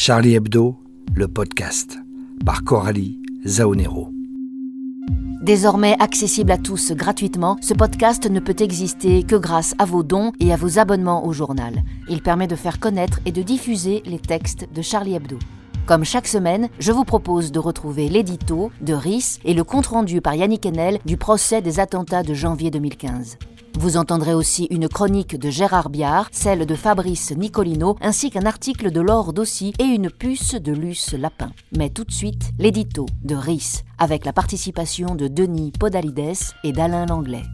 Charlie Hebdo, le podcast, par Coralie Zaonero. Désormais accessible à tous gratuitement, ce podcast ne peut exister que grâce à vos dons et à vos abonnements au journal. Il permet de faire connaître et de diffuser les textes de Charlie Hebdo. Comme chaque semaine, je vous propose de retrouver l'édito de RIS et le compte-rendu par Yannick Enel du procès des attentats de janvier 2015. Vous entendrez aussi une chronique de Gérard Biard, celle de Fabrice Nicolino, ainsi qu'un article de Laure Dossi et une puce de Luce Lapin. Mais tout de suite, l'édito de RIS, avec la participation de Denis Podalides et d'Alain Langlais.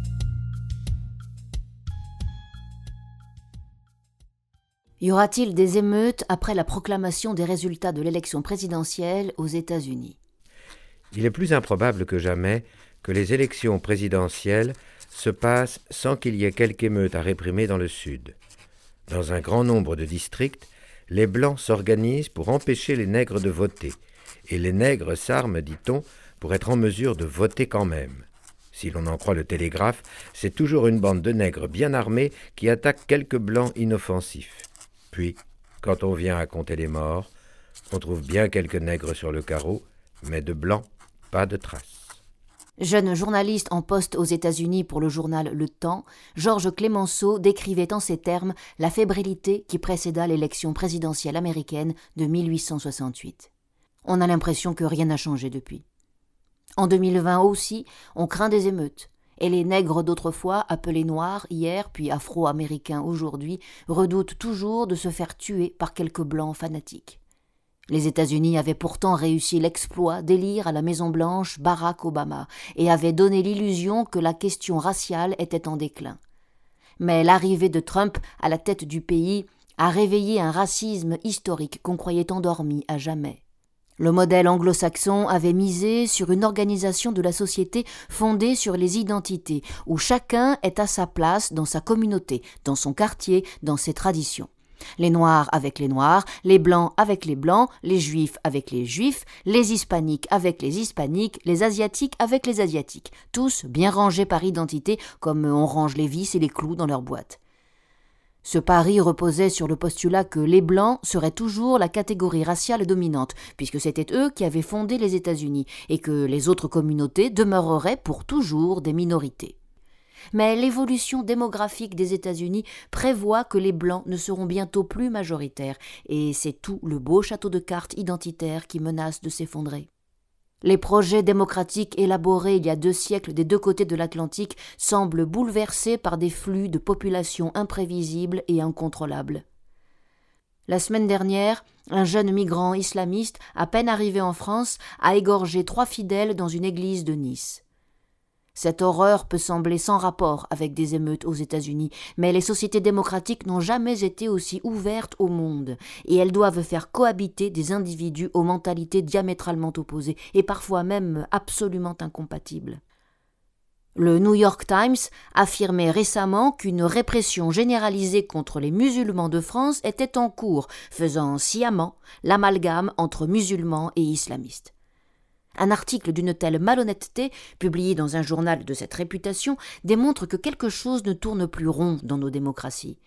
Y aura-t-il des émeutes après la proclamation des résultats de l'élection présidentielle aux États-Unis? Il est plus improbable que jamais que les élections présidentielles se passent sans qu'il y ait quelque émeute à réprimer dans le Sud. Dans un grand nombre de districts, les Blancs s'organisent pour empêcher les nègres de voter, et les nègres s'arment, dit-on, pour être en mesure de voter quand même. Si l'on en croit le télégraphe, c'est toujours une bande de nègres bien armés qui attaquent quelques blancs inoffensifs. Puis, quand on vient à compter les morts, on trouve bien quelques nègres sur le carreau, mais de blancs, pas de traces. Jeune journaliste en poste aux États-Unis pour le journal Le Temps, Georges Clémenceau décrivait en ces termes la fébrilité qui précéda l'élection présidentielle américaine de 1868. On a l'impression que rien n'a changé depuis. En 2020 aussi, on craint des émeutes. Et les nègres d'autrefois, appelés noirs hier, puis afro-américains aujourd'hui, redoutent toujours de se faire tuer par quelques blancs fanatiques. Les États-Unis avaient pourtant réussi l'exploit d'élire à la Maison-Blanche Barack Obama et avaient donné l'illusion que la question raciale était en déclin. Mais l'arrivée de Trump à la tête du pays a réveillé un racisme historique qu'on croyait endormi à jamais. Le modèle anglo-saxon avait misé sur une organisation de la société fondée sur les identités, où chacun est à sa place dans sa communauté, dans son quartier, dans ses traditions. Les Noirs avec les Noirs, les Blancs avec les Blancs, les Juifs avec les Juifs, les Hispaniques avec les Hispaniques, les Asiatiques avec les Asiatiques, tous bien rangés par identité comme on range les vis et les clous dans leur boîte. Ce pari reposait sur le postulat que les Blancs seraient toujours la catégorie raciale dominante, puisque c'était eux qui avaient fondé les États-Unis, et que les autres communautés demeureraient pour toujours des minorités. Mais l'évolution démographique des États-Unis prévoit que les Blancs ne seront bientôt plus majoritaires, et c'est tout le beau château de cartes identitaire qui menace de s'effondrer. Les projets démocratiques élaborés il y a deux siècles des deux côtés de l'Atlantique semblent bouleversés par des flux de population imprévisibles et incontrôlables. La semaine dernière, un jeune migrant islamiste, à peine arrivé en France, a égorgé trois fidèles dans une église de Nice. Cette horreur peut sembler sans rapport avec des émeutes aux États-Unis, mais les sociétés démocratiques n'ont jamais été aussi ouvertes au monde, et elles doivent faire cohabiter des individus aux mentalités diamétralement opposées, et parfois même absolument incompatibles. Le New York Times affirmait récemment qu'une répression généralisée contre les musulmans de France était en cours, faisant sciemment l'amalgame entre musulmans et islamistes. Un article d'une telle malhonnêteté, publié dans un journal de cette réputation, démontre que quelque chose ne tourne plus rond dans nos démocraties.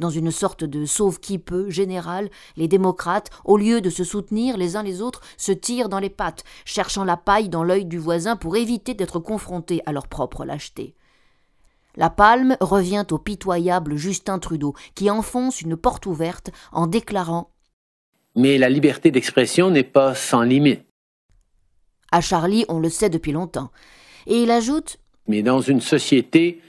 Dans une sorte de sauve-qui-peut général, les démocrates, au lieu de se soutenir les uns les autres, se tirent dans les pattes, cherchant la paille dans l'œil du voisin pour éviter d'être confrontés à leur propre lâcheté. La palme revient au pitoyable Justin Trudeau, qui enfonce une porte ouverte en déclarant Mais la liberté d'expression n'est pas sans limite. À Charlie, on le sait depuis longtemps. Et il ajoute Mais dans une société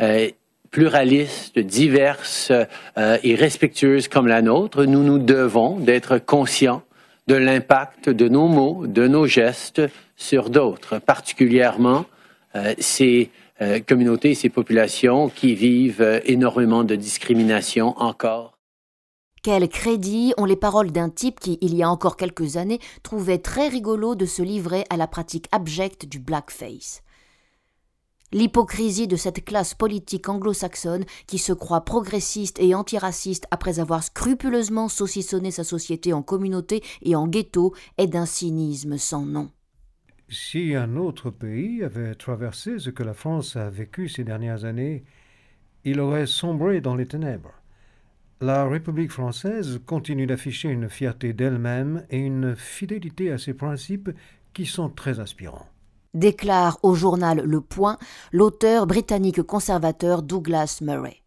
euh, pluraliste, diverse euh, et respectueuse comme la nôtre, nous nous devons d'être conscients de l'impact de nos mots, de nos gestes sur d'autres, particulièrement euh, ces communautés, ces populations qui vivent énormément de discrimination encore. Quel crédit ont les paroles d'un type qui, il y a encore quelques années, trouvait très rigolo de se livrer à la pratique abjecte du blackface? L'hypocrisie de cette classe politique anglo-saxonne qui se croit progressiste et antiraciste après avoir scrupuleusement saucissonné sa société en communauté et en ghetto est d'un cynisme sans nom. Si un autre pays avait traversé ce que la France a vécu ces dernières années, il aurait sombré dans les ténèbres. La République française continue d'afficher une fierté d'elle-même et une fidélité à ses principes qui sont très inspirants. Déclare au journal Le Point l'auteur britannique conservateur Douglas Murray.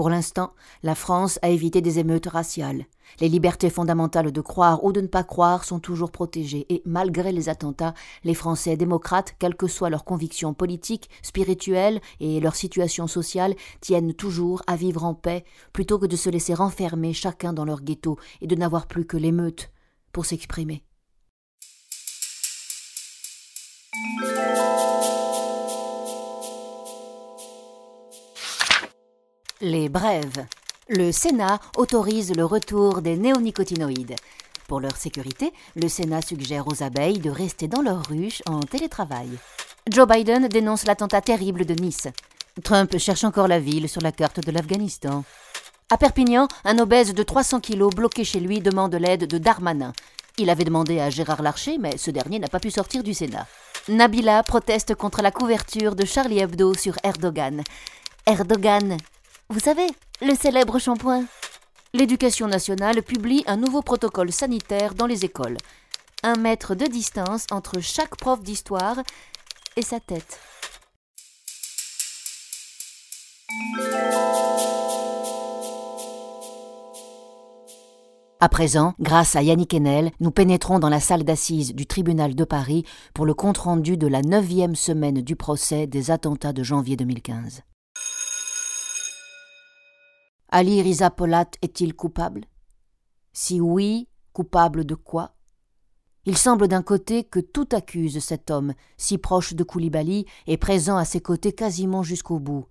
Pour l'instant, la France a évité des émeutes raciales. Les libertés fondamentales de croire ou de ne pas croire sont toujours protégées et, malgré les attentats, les Français démocrates, quelles que soient leurs convictions politiques, spirituelles et leur situation sociale, tiennent toujours à vivre en paix plutôt que de se laisser enfermer chacun dans leur ghetto et de n'avoir plus que l'émeute pour s'exprimer. Les brèves. Le Sénat autorise le retour des néonicotinoïdes. Pour leur sécurité, le Sénat suggère aux abeilles de rester dans leur ruche en télétravail. Joe Biden dénonce l'attentat terrible de Nice. Trump cherche encore la ville sur la carte de l'Afghanistan. À Perpignan, un obèse de 300 kilos bloqué chez lui demande l'aide de Darmanin. Il avait demandé à Gérard Larcher, mais ce dernier n'a pas pu sortir du Sénat. Nabila proteste contre la couverture de Charlie Hebdo sur Erdogan. Erdogan vous savez, le célèbre shampoing. L'éducation nationale publie un nouveau protocole sanitaire dans les écoles. Un mètre de distance entre chaque prof d'histoire et sa tête. À présent, grâce à Yannick Enel, nous pénétrons dans la salle d'assises du tribunal de Paris pour le compte-rendu de la neuvième semaine du procès des attentats de janvier 2015. Ali Riza Polat est-il coupable? Si oui, coupable de quoi? Il semble d'un côté que tout accuse cet homme, si proche de Koulibaly et présent à ses côtés quasiment jusqu'au bout.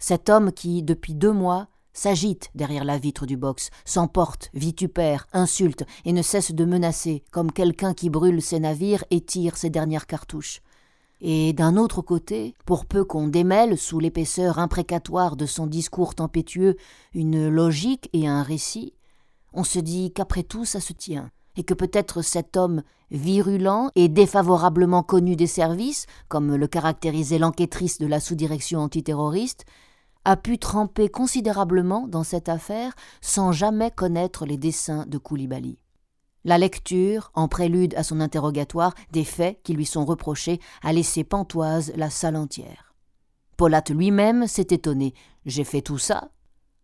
Cet homme qui, depuis deux mois, s'agite derrière la vitre du box, s'emporte, vitupère, insulte et ne cesse de menacer, comme quelqu'un qui brûle ses navires et tire ses dernières cartouches. Et d'un autre côté, pour peu qu'on démêle sous l'épaisseur imprécatoire de son discours tempétueux une logique et un récit, on se dit qu'après tout ça se tient, et que peut-être cet homme virulent et défavorablement connu des services, comme le caractérisait l'enquêtrice de la sous-direction antiterroriste, a pu tremper considérablement dans cette affaire sans jamais connaître les desseins de Koulibaly. La lecture, en prélude à son interrogatoire, des faits qui lui sont reprochés a laissé pantoise la salle entière. Paulate lui-même s'est étonné. J'ai fait tout ça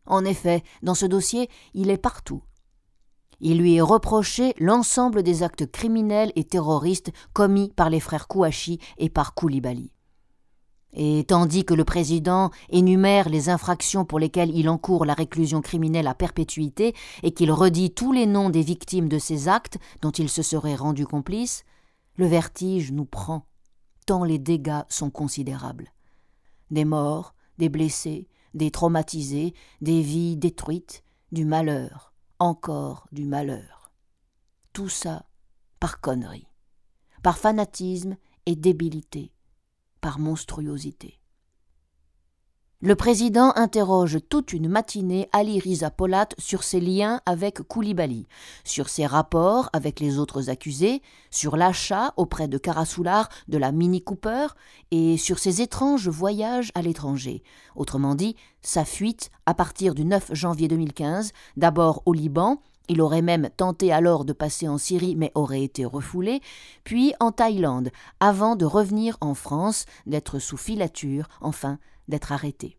En effet, dans ce dossier, il est partout. Il lui est reproché l'ensemble des actes criminels et terroristes commis par les frères Kouachi et par Koulibaly. Et tandis que le président énumère les infractions pour lesquelles il encourt la réclusion criminelle à perpétuité et qu'il redit tous les noms des victimes de ces actes dont il se serait rendu complice, le vertige nous prend, tant les dégâts sont considérables. Des morts, des blessés, des traumatisés, des vies détruites, du malheur, encore du malheur. Tout ça par connerie, par fanatisme et débilité par monstruosité. Le président interroge toute une matinée Ali Riza Polat sur ses liens avec Koulibaly, sur ses rapports avec les autres accusés, sur l'achat auprès de Karasoular de la Mini Cooper et sur ses étranges voyages à l'étranger, autrement dit, sa fuite à partir du 9 janvier 2015, d'abord au Liban, il aurait même tenté alors de passer en Syrie mais aurait été refoulé, puis en Thaïlande, avant de revenir en France, d'être sous filature, enfin d'être arrêté.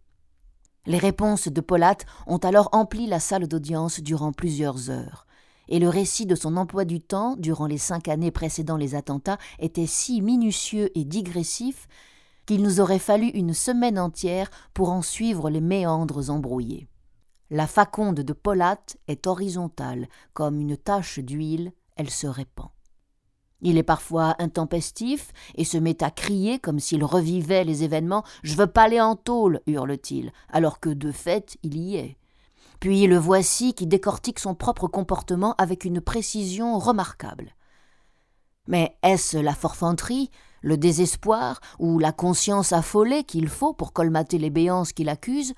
Les réponses de Polat ont alors empli la salle d'audience durant plusieurs heures, et le récit de son emploi du temps durant les cinq années précédant les attentats était si minutieux et digressif qu'il nous aurait fallu une semaine entière pour en suivre les méandres embrouillés. La faconde de Polat est horizontale, comme une tache d'huile, elle se répand. Il est parfois intempestif et se met à crier comme s'il revivait les événements. Je veux pas aller en tôle, hurle-t-il, alors que de fait il y est. Puis le voici qui décortique son propre comportement avec une précision remarquable. Mais est-ce la forfanterie, le désespoir ou la conscience affolée qu'il faut pour colmater les béances qu'il accuse?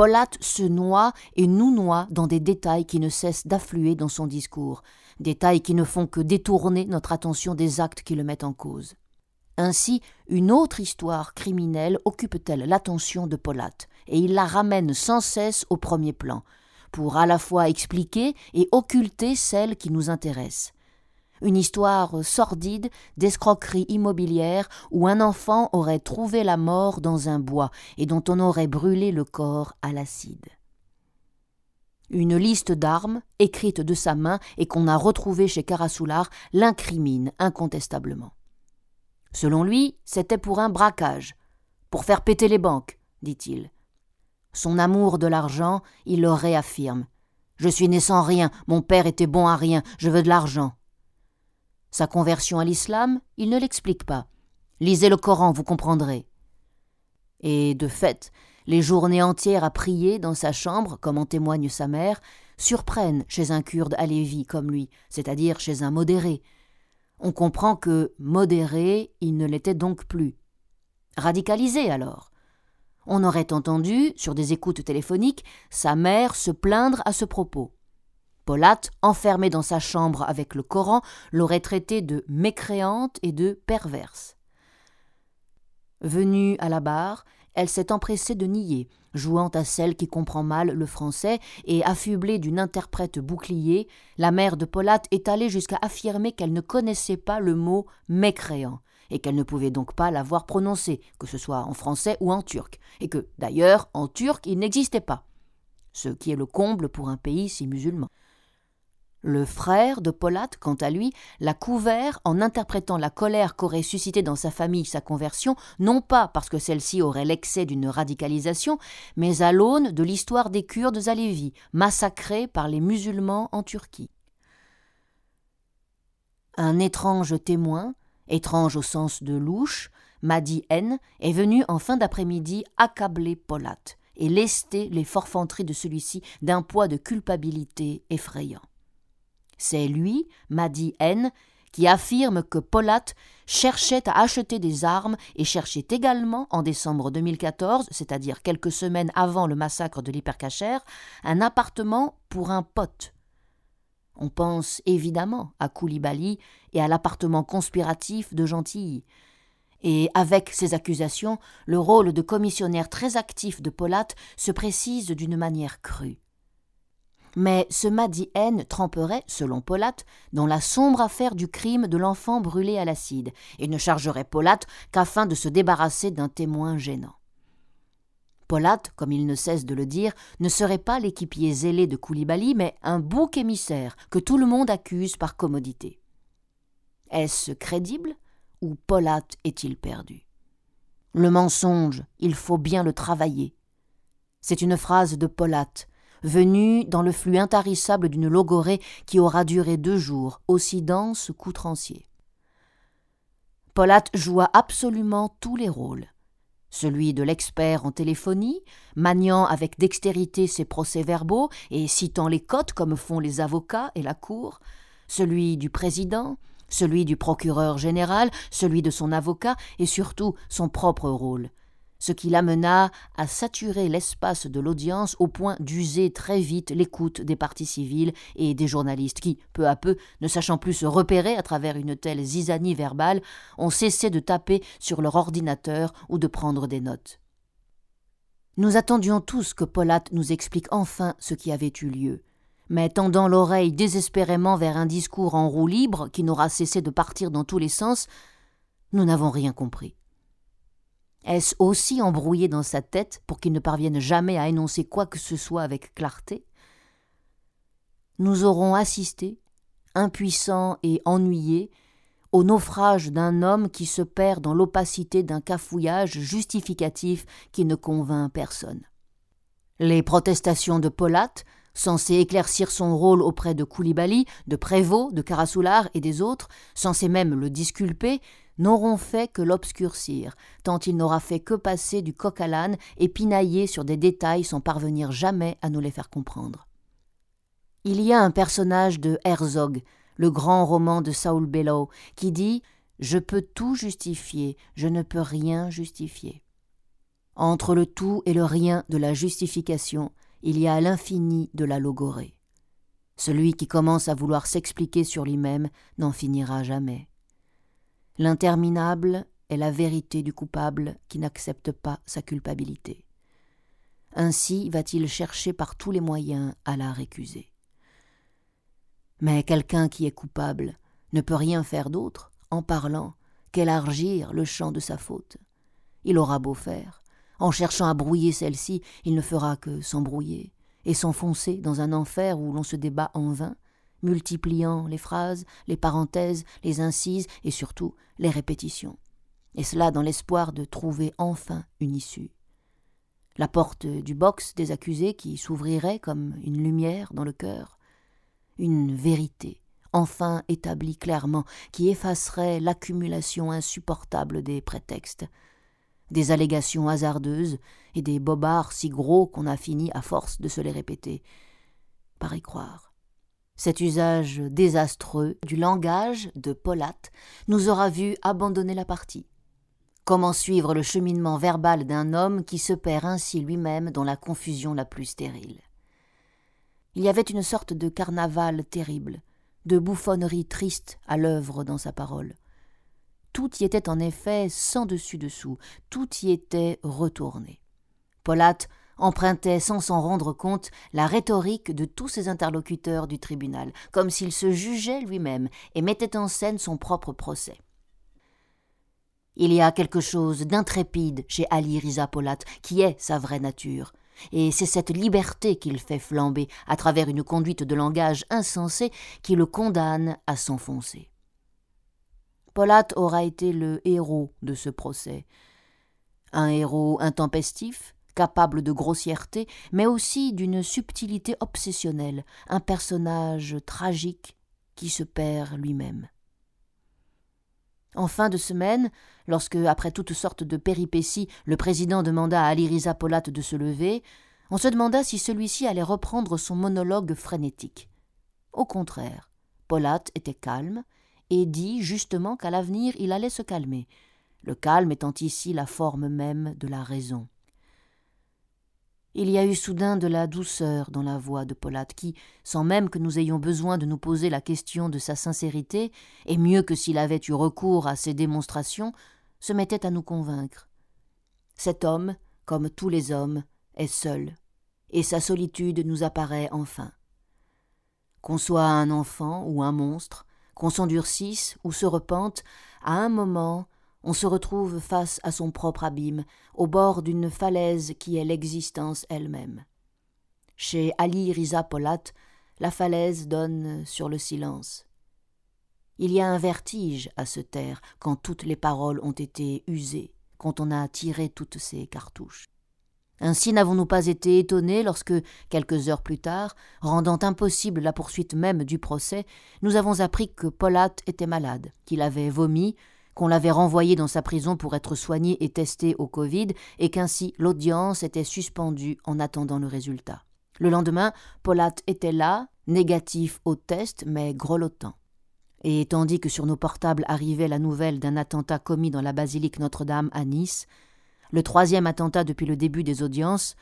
Polat se noie et nous noie dans des détails qui ne cessent d'affluer dans son discours, détails qui ne font que détourner notre attention des actes qui le mettent en cause. Ainsi, une autre histoire criminelle occupe-t-elle l'attention de Polat, et il la ramène sans cesse au premier plan. pour à la fois expliquer et occulter celle qui nous intéresse. Une histoire sordide d'escroquerie immobilière où un enfant aurait trouvé la mort dans un bois et dont on aurait brûlé le corps à l'acide. Une liste d'armes, écrite de sa main et qu'on a retrouvée chez Karasoular, l'incrimine incontestablement. Selon lui, c'était pour un braquage, pour faire péter les banques, dit-il. Son amour de l'argent, il le réaffirme. Je suis né sans rien, mon père était bon à rien, je veux de l'argent. Sa conversion à l'islam, il ne l'explique pas. Lisez le Coran, vous comprendrez. Et de fait, les journées entières à prier dans sa chambre, comme en témoigne sa mère, surprennent chez un kurde alévi comme lui, c'est-à-dire chez un modéré. On comprend que modéré, il ne l'était donc plus. Radicalisé alors. On aurait entendu, sur des écoutes téléphoniques, sa mère se plaindre à ce propos. Polat, enfermée dans sa chambre avec le Coran, l'aurait traitée de mécréante et de perverse. Venue à la barre, elle s'est empressée de nier, jouant à celle qui comprend mal le français, et affublée d'une interprète bouclier, la mère de Polat est allée jusqu'à affirmer qu'elle ne connaissait pas le mot mécréant, et qu'elle ne pouvait donc pas l'avoir prononcé, que ce soit en français ou en turc, et que, d'ailleurs, en turc il n'existait pas. Ce qui est le comble pour un pays si musulman. Le frère de Polat, quant à lui, l'a couvert en interprétant la colère qu'aurait suscité dans sa famille sa conversion, non pas parce que celle-ci aurait l'excès d'une radicalisation, mais à l'aune de l'histoire des Kurdes alévis, massacrés par les musulmans en Turquie. Un étrange témoin, étrange au sens de louche, Madi N, est venu en fin d'après-midi accabler Polat et lester les forfanteries de celui-ci d'un poids de culpabilité effrayant. C'est lui, Madi N, qui affirme que Polat cherchait à acheter des armes et cherchait également, en décembre 2014, c'est-à-dire quelques semaines avant le massacre de l'hypercachère, un appartement pour un pote. On pense évidemment à Koulibaly et à l'appartement conspiratif de Gentilly. Et avec ces accusations, le rôle de commissionnaire très actif de Polat se précise d'une manière crue. Mais ce Madi N tremperait, selon Polat, dans la sombre affaire du crime de l'enfant brûlé à l'acide, et ne chargerait Polat qu'afin de se débarrasser d'un témoin gênant. Polat, comme il ne cesse de le dire, ne serait pas l'équipier zélé de Koulibaly, mais un bouc émissaire que tout le monde accuse par commodité. Est-ce crédible ou Polat est-il perdu? Le mensonge, il faut bien le travailler. C'est une phrase de Polat, venu dans le flux intarissable d'une logorée qui aura duré deux jours, aussi dense qu'outrancier. Polat joua absolument tous les rôles. Celui de l'expert en téléphonie, maniant avec dextérité ses procès-verbaux et citant les cotes comme font les avocats et la cour, celui du président, celui du procureur général, celui de son avocat et surtout son propre rôle, ce qui l'amena à saturer l'espace de l'audience au point d'user très vite l'écoute des parties civiles et des journalistes qui, peu à peu, ne sachant plus se repérer à travers une telle zizanie verbale, ont cessé de taper sur leur ordinateur ou de prendre des notes. Nous attendions tous que Polat nous explique enfin ce qui avait eu lieu. Mais tendant l'oreille désespérément vers un discours en roue libre qui n'aura cessé de partir dans tous les sens, nous n'avons rien compris. Est-ce aussi embrouillé dans sa tête pour qu'il ne parvienne jamais à énoncer quoi que ce soit avec clarté? Nous aurons assisté, impuissants et ennuyés, au naufrage d'un homme qui se perd dans l'opacité d'un cafouillage justificatif qui ne convainc personne. Les protestations de Polat, censées éclaircir son rôle auprès de Koulibaly, de Prévost, de Karasoular et des autres, censées même le disculper, n'auront fait que l'obscurcir, tant il n'aura fait que passer du coq à l'âne et pinailler sur des détails sans parvenir jamais à nous les faire comprendre. Il y a un personnage de Herzog, le grand roman de Saul Bellow, qui dit Je peux tout justifier, je ne peux rien justifier. Entre le tout et le rien de la justification, il y a l'infini de la logorée. Celui qui commence à vouloir s'expliquer sur lui-même n'en finira jamais. L'interminable est la vérité du coupable qui n'accepte pas sa culpabilité. Ainsi va-t-il chercher par tous les moyens à la récuser. Mais quelqu'un qui est coupable ne peut rien faire d'autre, en parlant, qu'élargir le champ de sa faute. Il aura beau faire. En cherchant à brouiller celle-ci, il ne fera que s'embrouiller et s'enfoncer dans un enfer où l'on se débat en vain, multipliant les phrases, les parenthèses, les incises et surtout les répétitions. Et cela dans l'espoir de trouver enfin une issue. La porte du box des accusés qui s'ouvrirait comme une lumière dans le cœur, une vérité enfin établie clairement qui effacerait l'accumulation insupportable des prétextes, des allégations hasardeuses et des bobards si gros qu'on a fini à force de se les répéter. Par y croire. Cet usage désastreux du langage de Polate nous aura vu abandonner la partie. Comment suivre le cheminement verbal d'un homme qui se perd ainsi lui-même dans la confusion la plus stérile? Il y avait une sorte de carnaval terrible, de bouffonnerie triste à l'œuvre dans sa parole. Tout y était en effet sans dessus-dessous, tout y était retourné. Polate empruntait sans s'en rendre compte la rhétorique de tous ses interlocuteurs du tribunal, comme s'il se jugeait lui-même et mettait en scène son propre procès. Il y a quelque chose d'intrépide chez Ali Riza Polate, qui est sa vraie nature, et c'est cette liberté qu'il fait flamber à travers une conduite de langage insensée qui le condamne à s'enfoncer. Polate aura été le héros de ce procès. Un héros intempestif, capable de grossièreté, mais aussi d'une subtilité obsessionnelle, un personnage tragique qui se perd lui-même. En fin de semaine, lorsque, après toutes sortes de péripéties, le président demanda à Aliriza Polate de se lever, on se demanda si celui-ci allait reprendre son monologue frénétique. Au contraire, Polate était calme et dit justement qu'à l'avenir il allait se calmer, le calme étant ici la forme même de la raison. Il y a eu soudain de la douceur dans la voix de Polate qui, sans même que nous ayons besoin de nous poser la question de sa sincérité, et mieux que s'il avait eu recours à ses démonstrations, se mettait à nous convaincre. Cet homme, comme tous les hommes, est seul, et sa solitude nous apparaît enfin. Qu'on soit un enfant ou un monstre, qu'on s'endurcisse ou se repente, à un moment on se retrouve face à son propre abîme, au bord d'une falaise qui est l'existence elle-même. Chez Ali Riza Polat, la falaise donne sur le silence. Il y a un vertige à se taire quand toutes les paroles ont été usées, quand on a tiré toutes ces cartouches. Ainsi n'avons-nous pas été étonnés lorsque, quelques heures plus tard, rendant impossible la poursuite même du procès, nous avons appris que Polat était malade, qu'il avait vomi, qu'on l'avait renvoyé dans sa prison pour être soigné et testé au Covid, et qu'ainsi l'audience était suspendue en attendant le résultat. Le lendemain, Polat était là, négatif au test, mais grelottant. Et tandis que sur nos portables arrivait la nouvelle d'un attentat commis dans la basilique Notre-Dame à Nice, le troisième attentat depuis le début des audiences,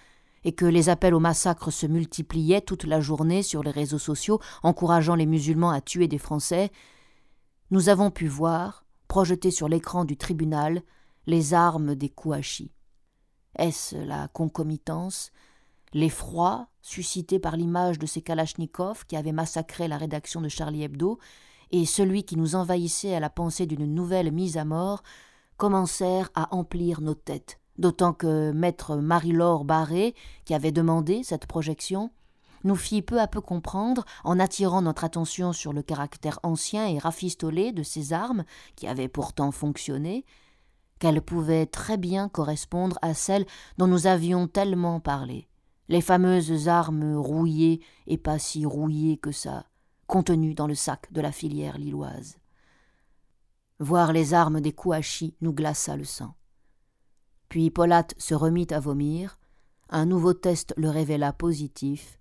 et que les appels au massacre se multipliaient toute la journée sur les réseaux sociaux, encourageant les musulmans à tuer des Français, nous avons pu voir, projeter sur l'écran du tribunal les armes des Kouachis. Est-ce la concomitance, l'effroi suscité par l'image de ces Kalachnikovs qui avaient massacré la rédaction de Charlie Hebdo et celui qui nous envahissait à la pensée d'une nouvelle mise à mort commencèrent à emplir nos têtes, d'autant que maître Marie-Laure Barré, qui avait demandé cette projection, nous fit peu à peu comprendre, en attirant notre attention sur le caractère ancien et rafistolé de ces armes, qui avaient pourtant fonctionné, qu'elles pouvaient très bien correspondre à celles dont nous avions tellement parlé, les fameuses armes rouillées et pas si rouillées que ça, contenues dans le sac de la filière lilloise. Voir les armes des Kouachis nous glaça le sang. Puis Polate se remit à vomir, un nouveau test le révéla positif,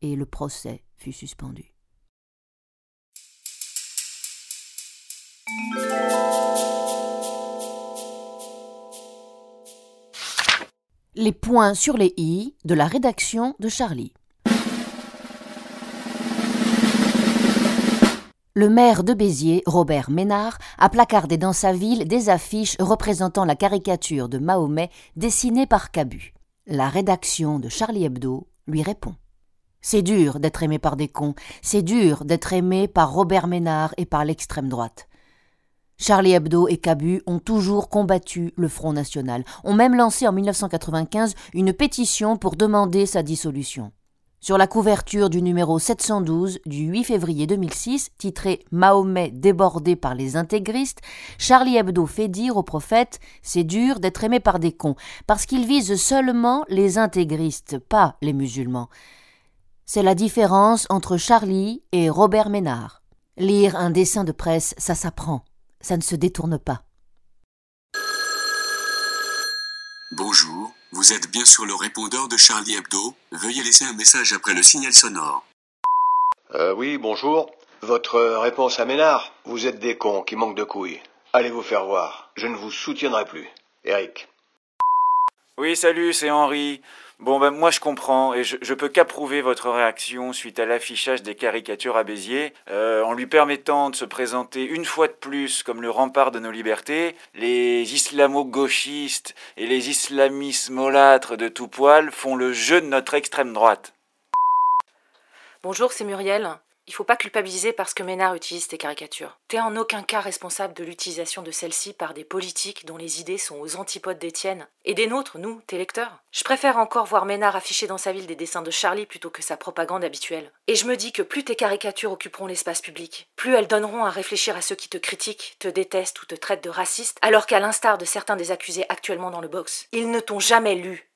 et le procès fut suspendu. Les points sur les i de la rédaction de Charlie. Le maire de Béziers, Robert Ménard, a placardé dans sa ville des affiches représentant la caricature de Mahomet dessinée par Cabu. La rédaction de Charlie Hebdo lui répond. C'est dur d'être aimé par des cons, c'est dur d'être aimé par Robert Ménard et par l'extrême droite. Charlie Hebdo et Cabu ont toujours combattu le Front National, ont même lancé en 1995 une pétition pour demander sa dissolution. Sur la couverture du numéro 712 du 8 février 2006, titré Mahomet débordé par les intégristes, Charlie Hebdo fait dire au prophète C'est dur d'être aimé par des cons, parce qu'ils visent seulement les intégristes, pas les musulmans. C'est la différence entre Charlie et Robert Ménard. Lire un dessin de presse, ça s'apprend ça ne se détourne pas. Bonjour, vous êtes bien sur le répondeur de Charlie Hebdo. Veuillez laisser un message après le signal sonore. Euh, oui, bonjour. Votre réponse à Ménard Vous êtes des cons qui manquent de couilles. Allez vous faire voir? Je ne vous soutiendrai plus. Eric. Oui, salut, c'est Henri. Bon, ben moi je comprends et je, peux qu'approuver votre réaction suite à l'affichage des caricatures à Béziers, euh, en lui permettant de se présenter une fois de plus comme le rempart de nos libertés. Les islamo-gauchistes et les islamistes de tout poil font le jeu de notre extrême droite. Bonjour, c'est Muriel. Il faut pas culpabiliser parce que Ménard utilise tes caricatures. T'es en aucun cas responsable de l'utilisation de celles-ci par des politiques dont les idées sont aux antipodes des tiennes. Et des nôtres, nous, tes lecteurs. Je préfère encore voir Ménard afficher dans sa ville des dessins de Charlie plutôt que sa propagande habituelle. Et je me dis que plus tes caricatures occuperont l'espace public, plus elles donneront à réfléchir à ceux qui te critiquent, te détestent ou te traitent de raciste, alors qu'à l'instar de certains des accusés actuellement dans le box, ils ne t'ont jamais lu.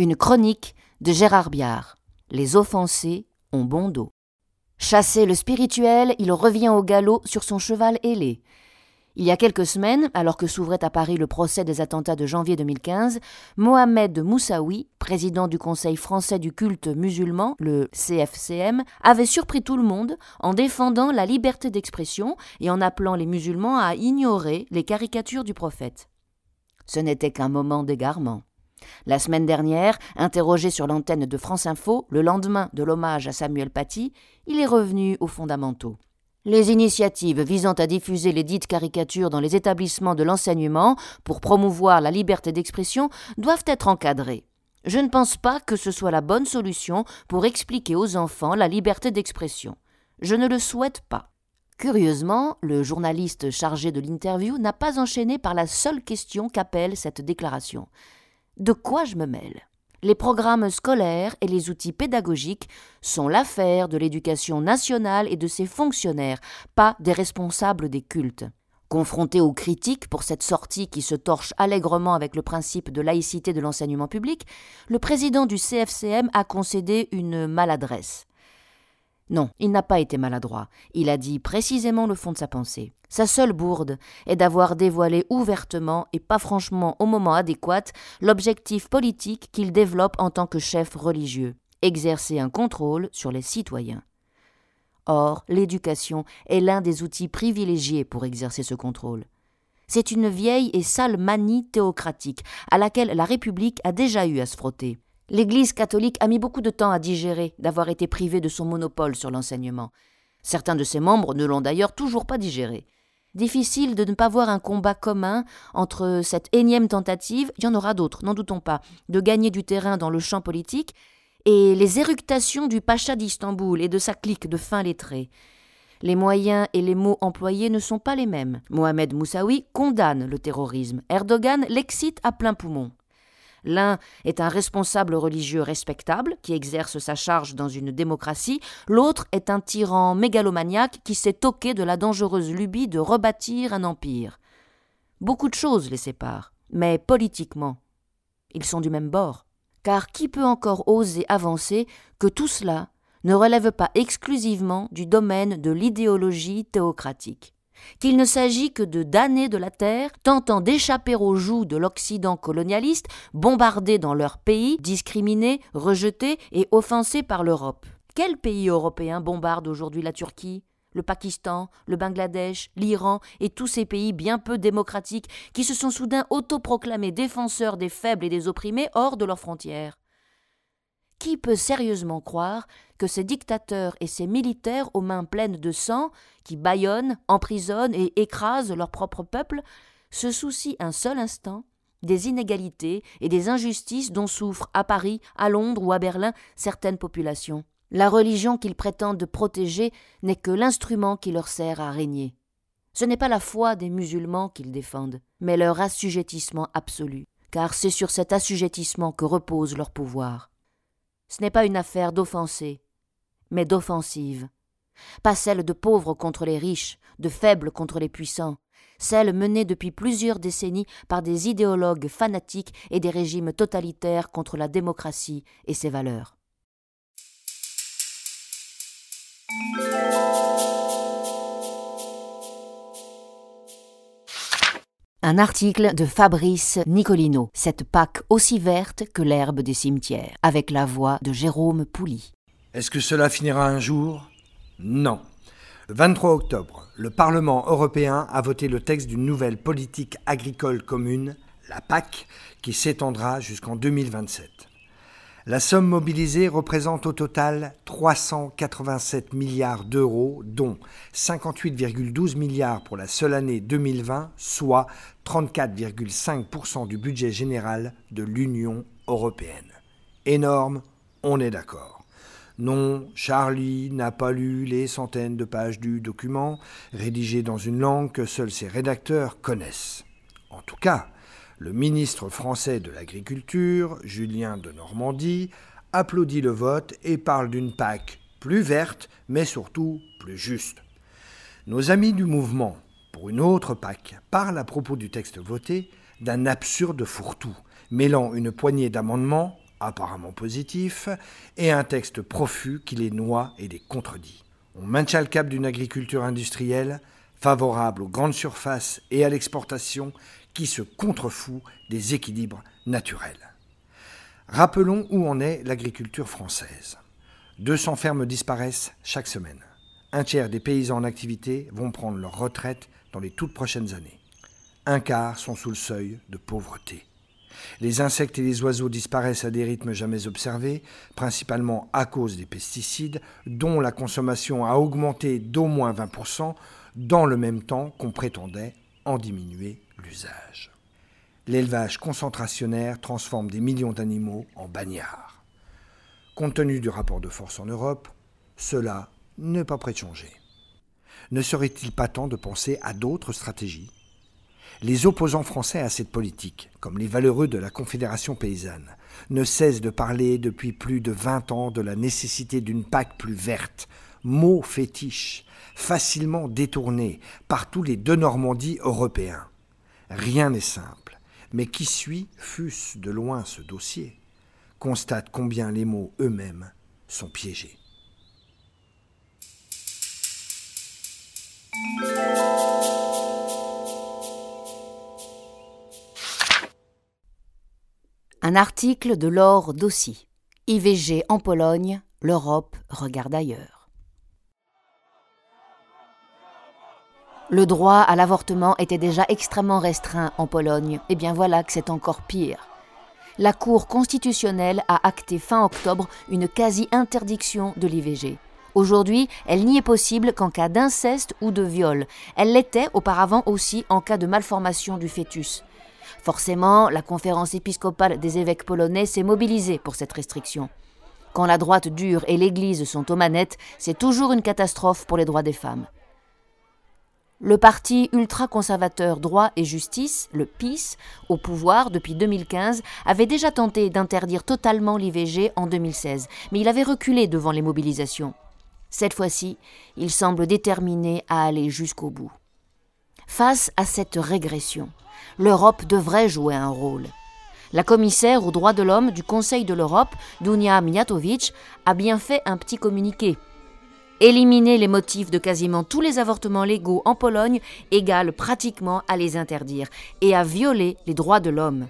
Une chronique de Gérard Biard. Les offensés ont bon dos. Chassé le spirituel, il revient au galop sur son cheval ailé. Il y a quelques semaines, alors que s'ouvrait à Paris le procès des attentats de janvier 2015, Mohamed Moussaoui, président du Conseil français du culte musulman, le CFCM, avait surpris tout le monde en défendant la liberté d'expression et en appelant les musulmans à ignorer les caricatures du prophète. Ce n'était qu'un moment d'égarement. La semaine dernière, interrogé sur l'antenne de France Info, le lendemain de l'hommage à Samuel Paty, il est revenu aux fondamentaux. Les initiatives visant à diffuser les dites caricatures dans les établissements de l'enseignement pour promouvoir la liberté d'expression doivent être encadrées. Je ne pense pas que ce soit la bonne solution pour expliquer aux enfants la liberté d'expression. Je ne le souhaite pas. Curieusement, le journaliste chargé de l'interview n'a pas enchaîné par la seule question qu'appelle cette déclaration. De quoi je me mêle? Les programmes scolaires et les outils pédagogiques sont l'affaire de l'éducation nationale et de ses fonctionnaires, pas des responsables des cultes. Confronté aux critiques pour cette sortie qui se torche allègrement avec le principe de laïcité de l'enseignement public, le président du CFCM a concédé une maladresse. Non, il n'a pas été maladroit. Il a dit précisément le fond de sa pensée. Sa seule bourde est d'avoir dévoilé ouvertement et pas franchement au moment adéquat l'objectif politique qu'il développe en tant que chef religieux exercer un contrôle sur les citoyens. Or, l'éducation est l'un des outils privilégiés pour exercer ce contrôle. C'est une vieille et sale manie théocratique à laquelle la République a déjà eu à se frotter. L'Église catholique a mis beaucoup de temps à digérer d'avoir été privée de son monopole sur l'enseignement. Certains de ses membres ne l'ont d'ailleurs toujours pas digéré. Difficile de ne pas voir un combat commun entre cette énième tentative, il y en aura d'autres, n'en doutons pas, de gagner du terrain dans le champ politique, et les éructations du pacha d'Istanbul et de sa clique de fins lettrés. Les moyens et les mots employés ne sont pas les mêmes. Mohamed Moussaoui condamne le terrorisme. Erdogan l'excite à plein poumon. L'un est un responsable religieux respectable qui exerce sa charge dans une démocratie, l'autre est un tyran mégalomaniaque qui s'est toqué de la dangereuse lubie de rebâtir un empire. Beaucoup de choses les séparent, mais politiquement, ils sont du même bord. Car qui peut encore oser avancer que tout cela ne relève pas exclusivement du domaine de l'idéologie théocratique? Qu'il ne s'agit que de damnés de la terre, tentant d'échapper aux joues de l'Occident colonialiste, bombardés dans leur pays, discriminés, rejetés et offensés par l'Europe. Quel pays européen bombarde aujourd'hui la Turquie? Le Pakistan, le Bangladesh, l'Iran et tous ces pays bien peu démocratiques qui se sont soudain autoproclamés défenseurs des faibles et des opprimés hors de leurs frontières. Qui peut sérieusement croire que ces dictateurs et ces militaires aux mains pleines de sang, qui bâillonnent, emprisonnent et écrasent leur propre peuple, se soucient un seul instant des inégalités et des injustices dont souffrent à Paris, à Londres ou à Berlin certaines populations. La religion qu'ils prétendent protéger n'est que l'instrument qui leur sert à régner. Ce n'est pas la foi des musulmans qu'ils défendent, mais leur assujettissement absolu, car c'est sur cet assujettissement que repose leur pouvoir. Ce n'est pas une affaire d'offenser, mais d'offensive, pas celle de pauvres contre les riches, de faibles contre les puissants, celle menée depuis plusieurs décennies par des idéologues fanatiques et des régimes totalitaires contre la démocratie et ses valeurs. Un article de Fabrice Nicolino, cette Pâque aussi verte que l'herbe des cimetières, avec la voix de Jérôme Pouly. Est-ce que cela finira un jour? Non. Le 23 octobre, le Parlement européen a voté le texte d'une nouvelle politique agricole commune, la PAC, qui s'étendra jusqu'en 2027. La somme mobilisée représente au total 387 milliards d'euros, dont 58,12 milliards pour la seule année 2020, soit 34,5% du budget général de l'Union européenne. Énorme, on est d'accord. Non, Charlie n'a pas lu les centaines de pages du document, rédigé dans une langue que seuls ses rédacteurs connaissent. En tout cas, le ministre français de l'Agriculture, Julien de Normandie, applaudit le vote et parle d'une PAC plus verte, mais surtout plus juste. Nos amis du mouvement, pour une autre PAC, parlent à propos du texte voté d'un absurde fourre-tout, mêlant une poignée d'amendements apparemment positifs, et un texte profus qui les noie et les contredit. On maintient le cap d'une agriculture industrielle favorable aux grandes surfaces et à l'exportation qui se contrefout des équilibres naturels. Rappelons où en est l'agriculture française. 200 fermes disparaissent chaque semaine. Un tiers des paysans en activité vont prendre leur retraite dans les toutes prochaines années. Un quart sont sous le seuil de pauvreté. Les insectes et les oiseaux disparaissent à des rythmes jamais observés, principalement à cause des pesticides, dont la consommation a augmenté d'au moins 20% dans le même temps qu'on prétendait en diminuer l'usage. L'élevage concentrationnaire transforme des millions d'animaux en bagnards. Compte tenu du rapport de force en Europe, cela n'est pas prêt de changer. Ne serait-il pas temps de penser à d'autres stratégies? Les opposants français à cette politique, comme les valeureux de la Confédération paysanne, ne cessent de parler depuis plus de vingt ans de la nécessité d'une PAC plus verte, mot fétiche, facilement détourné par tous les deux Normandies européens. Rien n'est simple, mais qui suit, fût-ce de loin ce dossier, constate combien les mots eux-mêmes sont piégés. Un article de Laure Dossi. IVG en Pologne, l'Europe regarde ailleurs. Le droit à l'avortement était déjà extrêmement restreint en Pologne, et bien voilà que c'est encore pire. La Cour constitutionnelle a acté fin octobre une quasi-interdiction de l'IVG. Aujourd'hui, elle n'y est possible qu'en cas d'inceste ou de viol. Elle l'était auparavant aussi en cas de malformation du fœtus. Forcément, la conférence épiscopale des évêques polonais s'est mobilisée pour cette restriction. Quand la droite dure et l'Église sont aux manettes, c'est toujours une catastrophe pour les droits des femmes. Le parti ultra-conservateur Droit et Justice, le PIS, au pouvoir depuis 2015, avait déjà tenté d'interdire totalement l'IVG en 2016, mais il avait reculé devant les mobilisations. Cette fois-ci, il semble déterminé à aller jusqu'au bout. Face à cette régression, l'Europe devrait jouer un rôle. La commissaire aux droits de l'homme du Conseil de l'Europe, Dunia Mijatovic, a bien fait un petit communiqué. Éliminer les motifs de quasiment tous les avortements légaux en Pologne égale pratiquement à les interdire et à violer les droits de l'homme.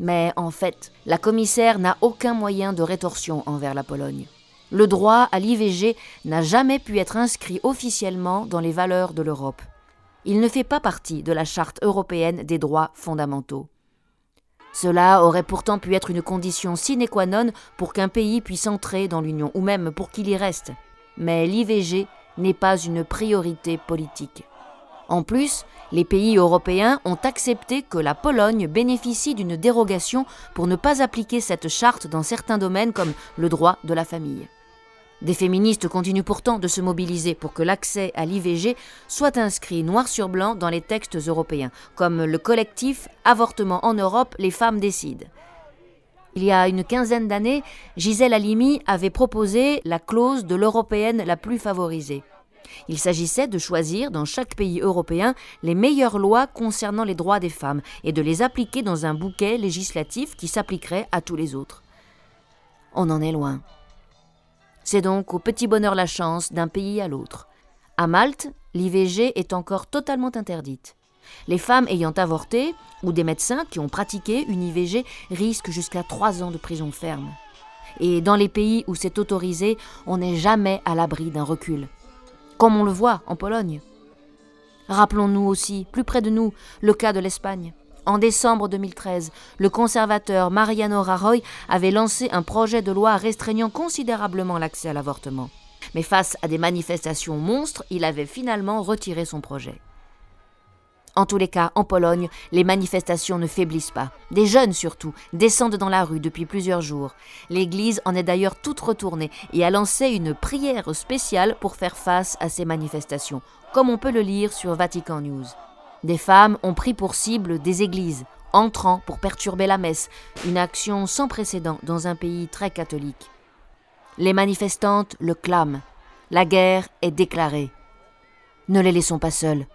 Mais en fait, la commissaire n'a aucun moyen de rétorsion envers la Pologne. Le droit à l'IVG n'a jamais pu être inscrit officiellement dans les valeurs de l'Europe il ne fait pas partie de la Charte européenne des droits fondamentaux. Cela aurait pourtant pu être une condition sine qua non pour qu'un pays puisse entrer dans l'Union, ou même pour qu'il y reste. Mais l'IVG n'est pas une priorité politique. En plus, les pays européens ont accepté que la Pologne bénéficie d'une dérogation pour ne pas appliquer cette charte dans certains domaines comme le droit de la famille. Des féministes continuent pourtant de se mobiliser pour que l'accès à l'IVG soit inscrit noir sur blanc dans les textes européens, comme le collectif Avortement en Europe, les femmes décident. Il y a une quinzaine d'années, Gisèle Halimi avait proposé la clause de l'européenne la plus favorisée. Il s'agissait de choisir dans chaque pays européen les meilleures lois concernant les droits des femmes et de les appliquer dans un bouquet législatif qui s'appliquerait à tous les autres. On en est loin. C'est donc au petit bonheur la chance d'un pays à l'autre. À Malte, l'IVG est encore totalement interdite. Les femmes ayant avorté ou des médecins qui ont pratiqué une IVG risquent jusqu'à trois ans de prison ferme. Et dans les pays où c'est autorisé, on n'est jamais à l'abri d'un recul. Comme on le voit en Pologne. Rappelons-nous aussi, plus près de nous, le cas de l'Espagne. En décembre 2013, le conservateur Mariano Rajoy avait lancé un projet de loi restreignant considérablement l'accès à l'avortement. Mais face à des manifestations monstres, il avait finalement retiré son projet. En tous les cas, en Pologne, les manifestations ne faiblissent pas. Des jeunes surtout descendent dans la rue depuis plusieurs jours. L'Église en est d'ailleurs toute retournée et a lancé une prière spéciale pour faire face à ces manifestations, comme on peut le lire sur Vatican News. Des femmes ont pris pour cible des églises, entrant pour perturber la messe, une action sans précédent dans un pays très catholique. Les manifestantes le clament. La guerre est déclarée. Ne les laissons pas seuls.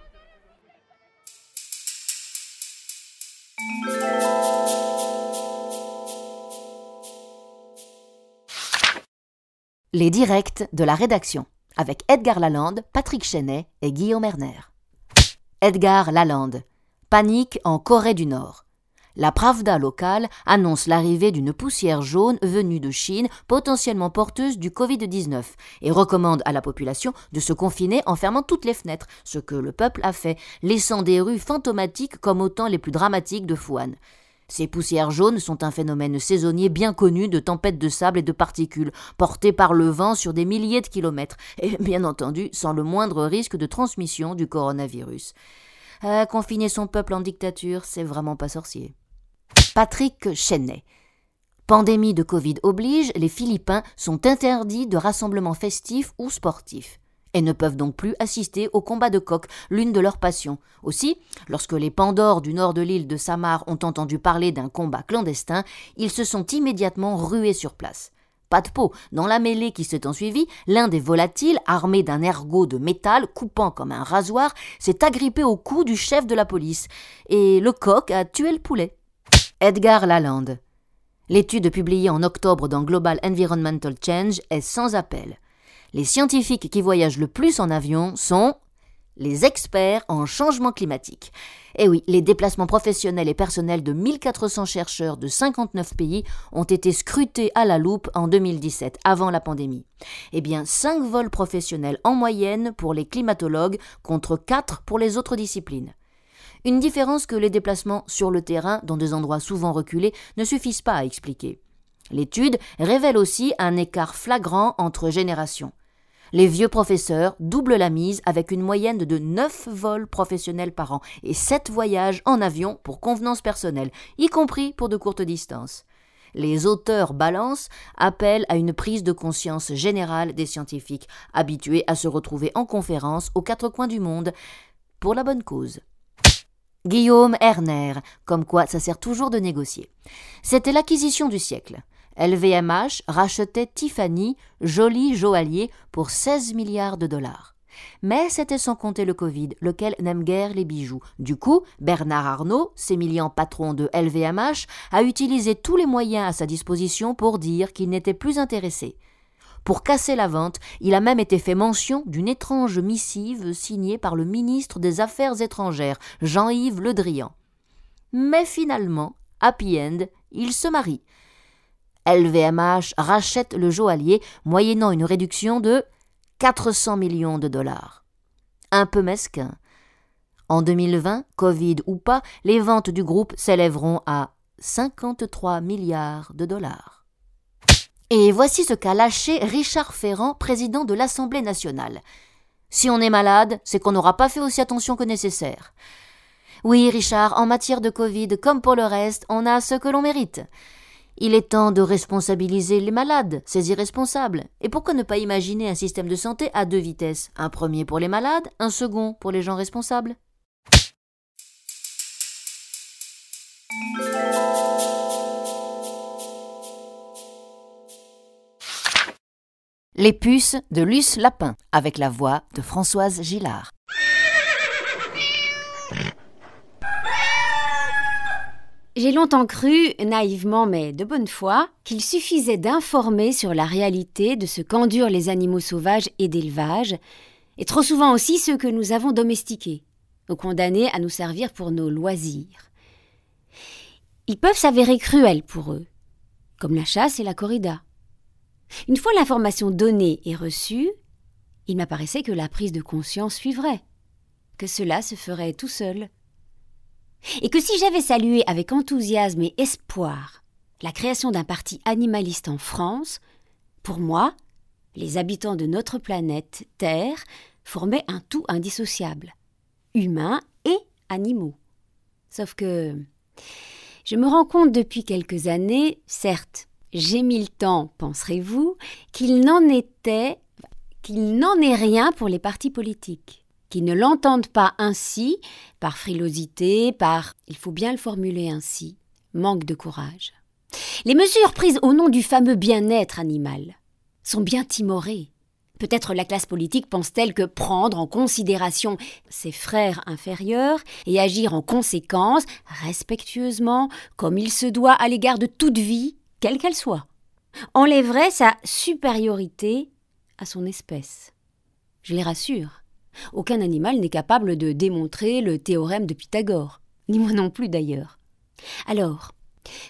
Les directs de la rédaction avec Edgar Lalande, Patrick Chenet et Guillaume Erner. Edgar Lalande. Panique en Corée du Nord. La Pravda locale annonce l'arrivée d'une poussière jaune venue de Chine, potentiellement porteuse du Covid-19, et recommande à la population de se confiner en fermant toutes les fenêtres, ce que le peuple a fait, laissant des rues fantomatiques comme au temps les plus dramatiques de Fuan. Ces poussières jaunes sont un phénomène saisonnier bien connu de tempêtes de sable et de particules, portées par le vent sur des milliers de kilomètres, et bien entendu sans le moindre risque de transmission du coronavirus. Euh, confiner son peuple en dictature, c'est vraiment pas sorcier. Patrick Chenet. Pandémie de Covid oblige, les Philippins sont interdits de rassemblements festifs ou sportifs et ne peuvent donc plus assister au combat de coq, l'une de leurs passions. Aussi, lorsque les Pandores du nord de l'île de Samar ont entendu parler d'un combat clandestin, ils se sont immédiatement rués sur place. Pas de peau, dans la mêlée qui s'est ensuivie, l'un des volatiles, armé d'un ergot de métal coupant comme un rasoir, s'est agrippé au cou du chef de la police, et le coq a tué le poulet. Edgar Lalande. L'étude publiée en octobre dans Global Environmental Change est sans appel les scientifiques qui voyagent le plus en avion sont les experts en changement climatique. Eh oui, les déplacements professionnels et personnels de 1400 chercheurs de 59 pays ont été scrutés à la loupe en 2017, avant la pandémie. Eh bien, 5 vols professionnels en moyenne pour les climatologues contre 4 pour les autres disciplines. Une différence que les déplacements sur le terrain, dans des endroits souvent reculés, ne suffisent pas à expliquer. L'étude révèle aussi un écart flagrant entre générations. Les vieux professeurs doublent la mise avec une moyenne de 9 vols professionnels par an et 7 voyages en avion pour convenance personnelle, y compris pour de courtes distances. Les auteurs balancent appellent à une prise de conscience générale des scientifiques, habitués à se retrouver en conférence aux quatre coins du monde, pour la bonne cause. Guillaume Erner, comme quoi ça sert toujours de négocier. C'était l'acquisition du siècle. LVMH rachetait Tiffany, joli joaillier, pour 16 milliards de dollars. Mais c'était sans compter le Covid, lequel n'aime guère les bijoux. Du coup, Bernard Arnault, sémillant patron de LVMH, a utilisé tous les moyens à sa disposition pour dire qu'il n'était plus intéressé. Pour casser la vente, il a même été fait mention d'une étrange missive signée par le ministre des Affaires étrangères, Jean-Yves Le Drian. Mais finalement, happy end, il se marie, LVMH rachète le joaillier moyennant une réduction de 400 millions de dollars. Un peu mesquin. En 2020, Covid ou pas, les ventes du groupe s'élèveront à 53 milliards de dollars. Et voici ce qu'a lâché Richard Ferrand, président de l'Assemblée nationale. Si on est malade, c'est qu'on n'aura pas fait aussi attention que nécessaire. Oui, Richard, en matière de Covid, comme pour le reste, on a ce que l'on mérite. Il est temps de responsabiliser les malades, ces irresponsables. Et pourquoi ne pas imaginer un système de santé à deux vitesses? Un premier pour les malades, un second pour les gens responsables Les puces de Luce Lapin, avec la voix de Françoise Gillard. J'ai longtemps cru, naïvement mais de bonne foi, qu'il suffisait d'informer sur la réalité de ce qu'endurent les animaux sauvages et d'élevage, et trop souvent aussi ceux que nous avons domestiqués, ou condamnés à nous servir pour nos loisirs. Ils peuvent s'avérer cruels pour eux, comme la chasse et la corrida. Une fois l'information donnée et reçue, il m'apparaissait que la prise de conscience suivrait, que cela se ferait tout seul. Et que si j'avais salué avec enthousiasme et espoir la création d'un parti animaliste en France, pour moi, les habitants de notre planète Terre formaient un tout indissociable, humains et animaux. Sauf que je me rends compte depuis quelques années, certes, j'ai mis le temps, penserez-vous, qu'il n'en est rien pour les partis politiques, qui ne l'entendent pas ainsi, par frilosité, par, il faut bien le formuler ainsi, manque de courage. Les mesures prises au nom du fameux bien-être animal sont bien timorées. Peut-être la classe politique pense-t-elle que prendre en considération ses frères inférieurs et agir en conséquence, respectueusement, comme il se doit à l'égard de toute vie, quelle qu'elle soit, enlèverait sa supériorité à son espèce. Je les rassure. Aucun animal n'est capable de démontrer le théorème de Pythagore, ni moi non plus d'ailleurs. Alors,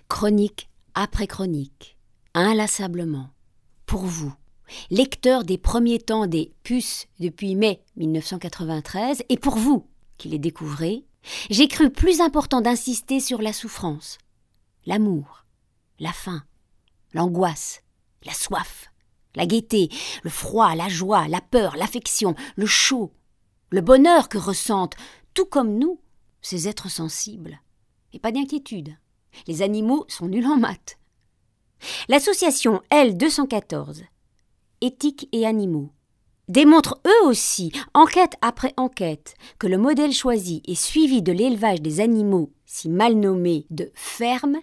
chronique après chronique, inlassablement, pour vous, lecteur des premiers temps des puces depuis mai 1993, et pour vous, qui les découvrez, j'ai cru plus important d'insister sur la souffrance, l'amour, la faim, l'angoisse, la soif, la gaieté, le froid, la joie, la peur, l'affection, le chaud, le bonheur que ressentent, tout comme nous, ces êtres sensibles. Et pas d'inquiétude, les animaux sont nuls en maths. L'association L214, Éthique et animaux, démontre eux aussi, enquête après enquête, que le modèle choisi et suivi de l'élevage des animaux, si mal nommés de ferme,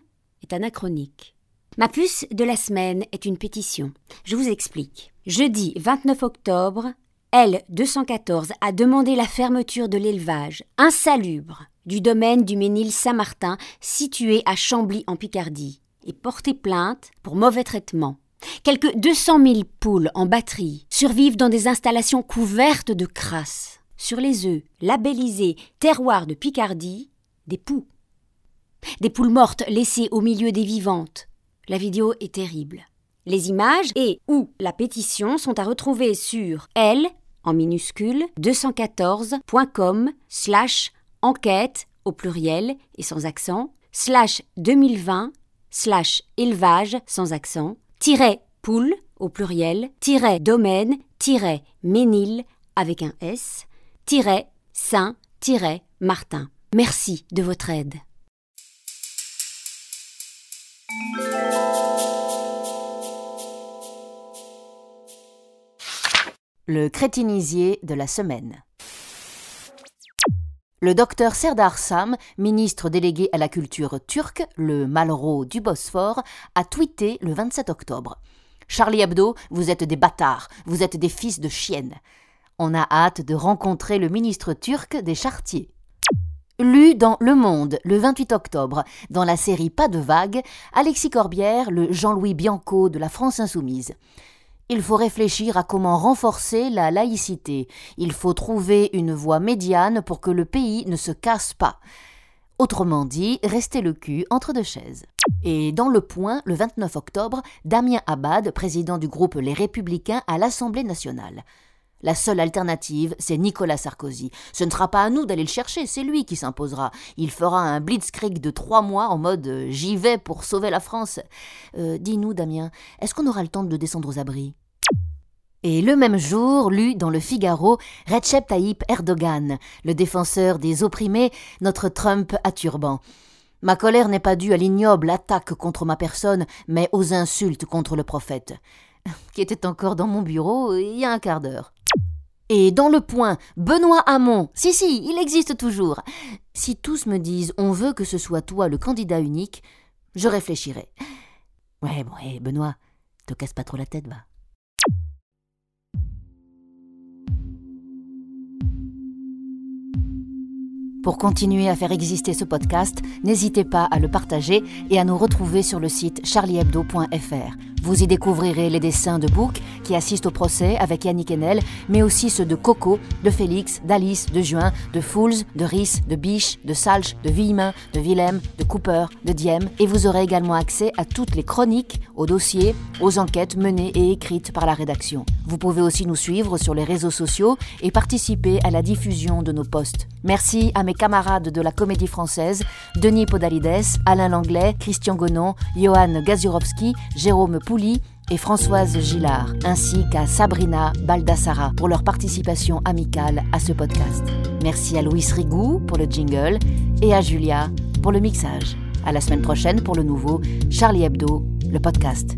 anachronique. Ma puce de la semaine est une pétition. Je vous explique. Jeudi 29 octobre, L214 a demandé la fermeture de l'élevage insalubre du domaine du Ménil Saint-Martin situé à Chambly en Picardie et porté plainte pour mauvais traitement. Quelques 200 000 poules en batterie survivent dans des installations couvertes de crasse. Sur les œufs labellisés terroir de Picardie, des poux. Des poules mortes laissées au milieu des vivantes. La vidéo est terrible. Les images et ou la pétition sont à retrouver sur L en minuscule 214.com slash enquête au pluriel et sans accent slash 2020 slash élevage sans accent tiret poule au pluriel tiret domaine tiret ménil avec un S tiret saint tiret Martin. Merci de votre aide. Le crétinisier de la semaine. Le docteur Serdar Sam, ministre délégué à la culture turque, le Malraux du Bosphore, a tweeté le 27 octobre. Charlie Hebdo, vous êtes des bâtards, vous êtes des fils de chiennes. On a hâte de rencontrer le ministre turc des chartiers. Lu dans Le Monde le 28 octobre, dans la série Pas de vague, Alexis Corbière, le Jean-Louis Bianco de la France Insoumise. Il faut réfléchir à comment renforcer la laïcité. Il faut trouver une voie médiane pour que le pays ne se casse pas. Autrement dit, rester le cul entre deux chaises. Et dans le point, le 29 octobre, Damien Abad, président du groupe Les Républicains à l'Assemblée nationale. La seule alternative, c'est Nicolas Sarkozy. Ce ne sera pas à nous d'aller le chercher, c'est lui qui s'imposera. Il fera un blitzkrieg de trois mois en mode euh, j'y vais pour sauver la France. Euh, dis-nous, Damien, est-ce qu'on aura le temps de descendre aux abris? Et le même jour, lu dans le Figaro, Recep Tayyip Erdogan, le défenseur des opprimés, notre Trump à turban. Ma colère n'est pas due à l'ignoble attaque contre ma personne, mais aux insultes contre le prophète, qui était encore dans mon bureau il y a un quart d'heure. Et dans le point, Benoît Hamon, si si, il existe toujours. Si tous me disent on veut que ce soit toi le candidat unique, je réfléchirai. Ouais, bon, Benoît, te casse pas trop la tête, va. Pour continuer à faire exister ce podcast, n'hésitez pas à le partager et à nous retrouver sur le site charliehebdo.fr. Vous y découvrirez les dessins de Book qui assistent au procès avec Yannick Enel, mais aussi ceux de Coco, de Félix, d'Alice, de Juin, de Fools, de Rhys, de Biche, de Salch, de Villemin, de Willem, de Cooper, de Diem, et vous aurez également accès à toutes les chroniques, aux dossiers, aux enquêtes menées et écrites par la rédaction. Vous pouvez aussi nous suivre sur les réseaux sociaux et participer à la diffusion de nos posts. Merci à mes camarades de la Comédie Française, Denis Podalides, Alain Langlais, Christian Gonon, Johan Gazurovski, Jérôme Pouli et Françoise Gillard, ainsi qu'à Sabrina Baldassara pour leur participation amicale à ce podcast. Merci à Louis Rigou pour le jingle et à Julia pour le mixage. À la semaine prochaine pour le nouveau Charlie Hebdo, le podcast.